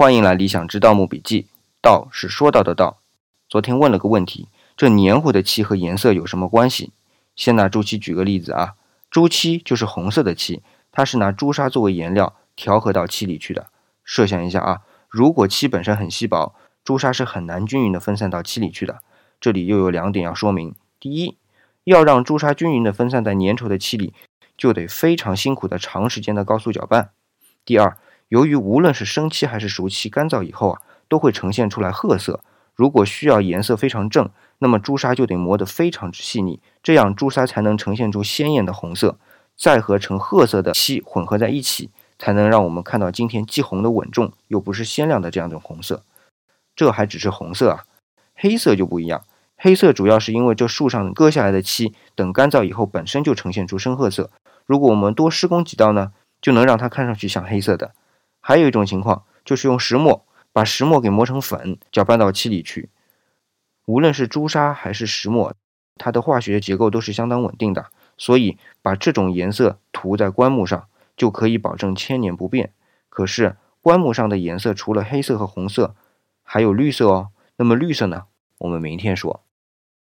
欢迎来理想之盗墓笔记。道是说到的道。昨天问了个问题：这黏糊的漆和颜色有什么关系？先拿朱漆举个例子啊，朱漆就是红色的漆，它是拿朱砂作为颜料调和到漆里去的。设想一下啊，如果漆本身很稀薄，朱砂是很难均匀的分散到漆里去的。这里又有两点要说明：第一，要让朱砂均匀的分散在粘稠的漆里，就得非常辛苦的长时间的高速搅拌；第二，由于无论是生漆还是熟漆，干燥以后啊，都会呈现出来褐色。如果需要颜色非常正，那么朱砂就得磨得非常之细腻，这样朱砂才能呈现出鲜艳的红色。再和呈褐色的漆混合在一起，才能让我们看到今天既红的稳重，又不是鲜亮的这样一种红色。这还只是红色啊，黑色就不一样。黑色主要是因为这树上割下来的漆，等干燥以后本身就呈现出深褐色。如果我们多施工几道呢，就能让它看上去像黑色的。还有一种情况，就是用石磨把石磨给磨成粉，搅拌到漆里去。无论是朱砂还是石磨，它的化学结构都是相当稳定的，所以把这种颜色涂在棺木上，就可以保证千年不变。可是棺木上的颜色除了黑色和红色，还有绿色哦。那么绿色呢？我们明天说。